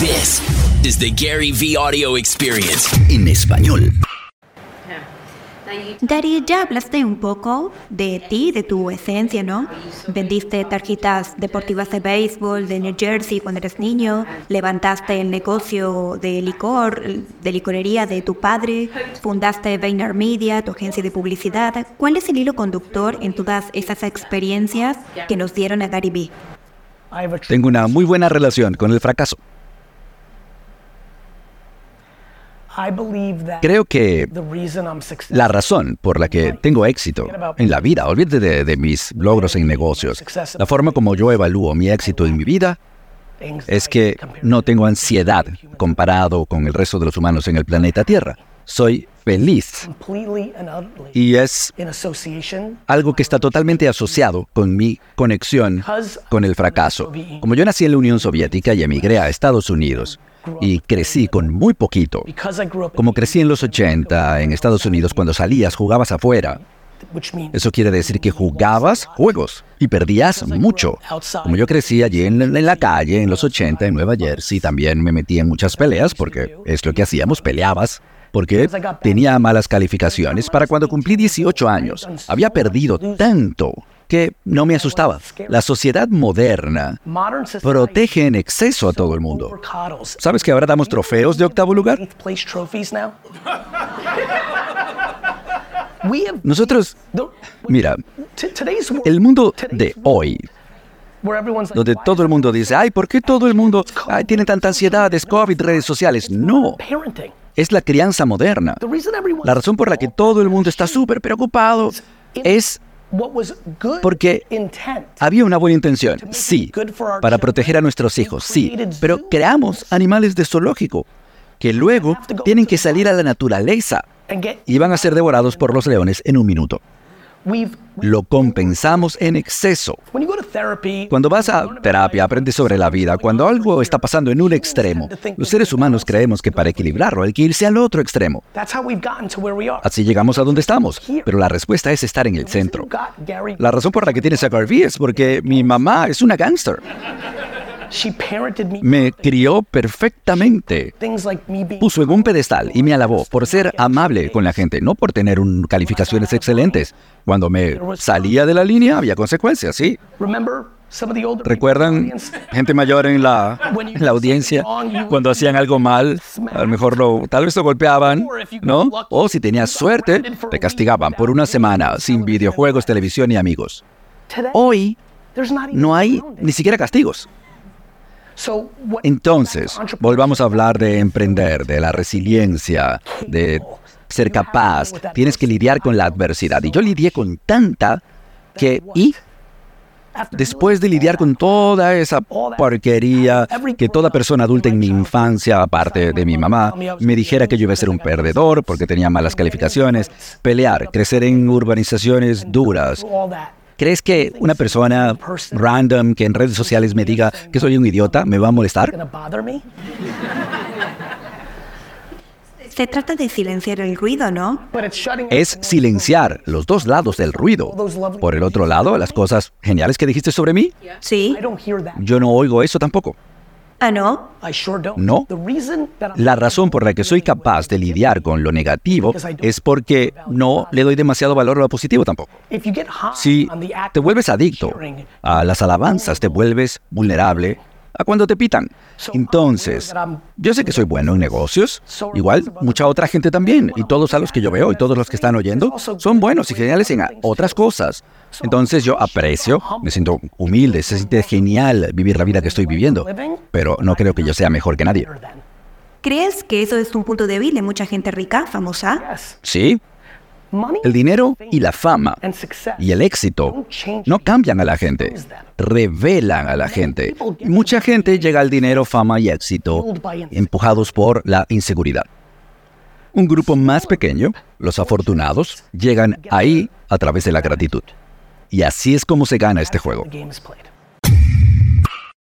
This is the Gary V Audio Experience en español. Gary, ya hablaste un poco de ti, de tu esencia, ¿no? Vendiste tarjetas deportivas de béisbol de New Jersey cuando eres niño, levantaste el negocio de licor, de licorería de tu padre, fundaste VaynerMedia, tu agencia de publicidad. ¿Cuál es el hilo conductor en todas esas experiencias que nos dieron a Gary V? Tengo una muy buena relación con el fracaso. Creo que la razón por la que tengo éxito en la vida, olvídate de, de, mis logros en negocios, la forma como yo evalúo mi éxito en mi vida es que no tengo ansiedad comparado con el resto de los humanos en el planeta Tierra. Soy feliz. Y es algo que está totalmente asociado con mi conexión con el fracaso. Como yo nací en la Unión Soviética y emigré a Estados Unidos, y crecí con muy poquito. Como crecí en los 80 en Estados Unidos, cuando salías jugabas afuera. Eso quiere decir que jugabas juegos y perdías mucho. Como yo crecí allí en, en, la calle en los 80 en Nueva Jersey, también me metí en muchas peleas porque es lo que hacíamos, peleabas. Porque tenía malas calificaciones para cuando cumplí 18 años. Había perdido tanto que no me asustaba. La sociedad moderna protege en exceso a todo el mundo. ¿Sabes que ahora damos trofeos de octavo lugar? Nosotros, mira, el mundo de hoy, donde todo el mundo dice, ay, ¿por qué todo el mundo ay, tiene tanta ansiedad? Es COVID, redes sociales. No, es la crianza moderna. La razón por la que todo el mundo está súper preocupado es porque había una buena intención, sí, para proteger a nuestros hijos, sí, pero creamos animales de zoológico que luego tienen que salir a la naturaleza y van a ser devorados por los leones en un minuto. Lo compensamos en exceso. Cuando vas a terapia, aprendes sobre la vida. Cuando algo está pasando en un extremo, los seres humanos creemos que para equilibrarlo hay que irse al otro extremo. Así llegamos a donde estamos. Pero la respuesta es estar en el centro. La razón por la que tienes a Garvey es porque mi mamá es una gángster. Me crió perfectamente. Puso en un pedestal y me alabó por ser amable con la gente, no por tener un, calificaciones excelentes. Cuando me salía de la línea había consecuencias, ¿sí? ¿Recuerdan gente mayor en la, en la, audiencia cuando hacían algo mal? A lo mejor lo, tal vez lo golpeaban, ¿no? O si tenías suerte, te castigaban por una semana sin videojuegos, televisión y amigos. Hoy no hay ni siquiera castigos. Entonces, volvamos a hablar de emprender, de la resiliencia, de ser capaz. Tienes que lidiar con la adversidad. Y yo lidié con tanta que... Y Después de lidiar con toda esa porquería que toda persona adulta en mi infancia, aparte de mi mamá, me dijera que yo iba a ser un perdedor porque tenía malas calificaciones, pelear, crecer en urbanizaciones duras, ¿Crees que una persona random que en redes sociales me diga que soy un idiota me va a molestar? Se trata de silenciar el ruido, ¿no? Es silenciar los dos lados del ruido. Por el otro lado, las cosas geniales que dijiste sobre mí. Sí. Yo no oigo eso tampoco. ¿Ah, no? No. La razón por la que soy capaz de lidiar con lo negativo es porque no le doy demasiado valor a lo positivo tampoco. Si te vuelves adicto a las alabanzas, te vuelves vulnerable a cuando te pitan. Entonces, yo sé que soy bueno en negocios, igual mucha otra gente también, y todos a los que yo veo y todos los que están oyendo son buenos y geniales en otras cosas. Entonces yo aprecio, me siento humilde, se siente genial vivir la vida que estoy viviendo, pero no creo que yo sea mejor que nadie. ¿Crees que eso es un punto débil de mucha gente rica, famosa? Sí, el dinero y la fama y el éxito no cambian a la gente, revelan a la gente. mucha gente llega al dinero, fama y éxito empujados por la inseguridad. Un grupo más pequeño, los afortunados, llegan ahí a través de la gratitud. Y así es como se gana este juego.